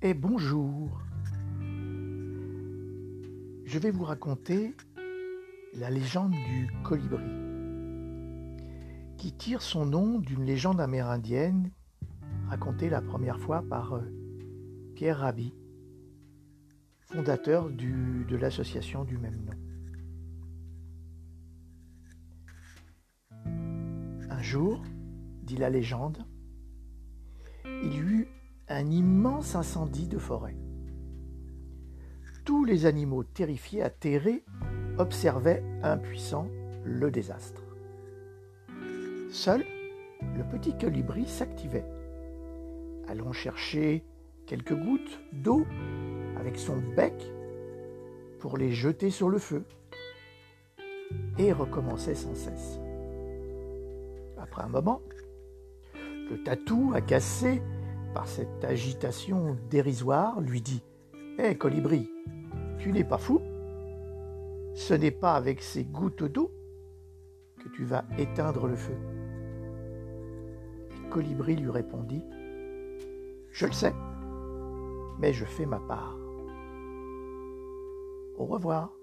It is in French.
et bonjour. Je vais vous raconter la légende du colibri, qui tire son nom d'une légende amérindienne racontée la première fois par euh, Pierre Rabhi, fondateur de l'association du même nom. Un jour, dit la légende, il y eut un immense incendie de forêt. Tous les animaux terrifiés, atterrés, observaient impuissants le désastre. Seul le petit colibri s'activait, allant chercher quelques gouttes d'eau avec son bec pour les jeter sur le feu, et recommençait sans cesse. Après un moment, le tatou, agacé par cette agitation dérisoire, lui dit Hé, colibri, tu n'es pas fou Ce n'est pas avec ces gouttes d'eau que tu vas éteindre le feu. Et Colibri lui répondit Je le sais, mais je fais ma part. Au revoir.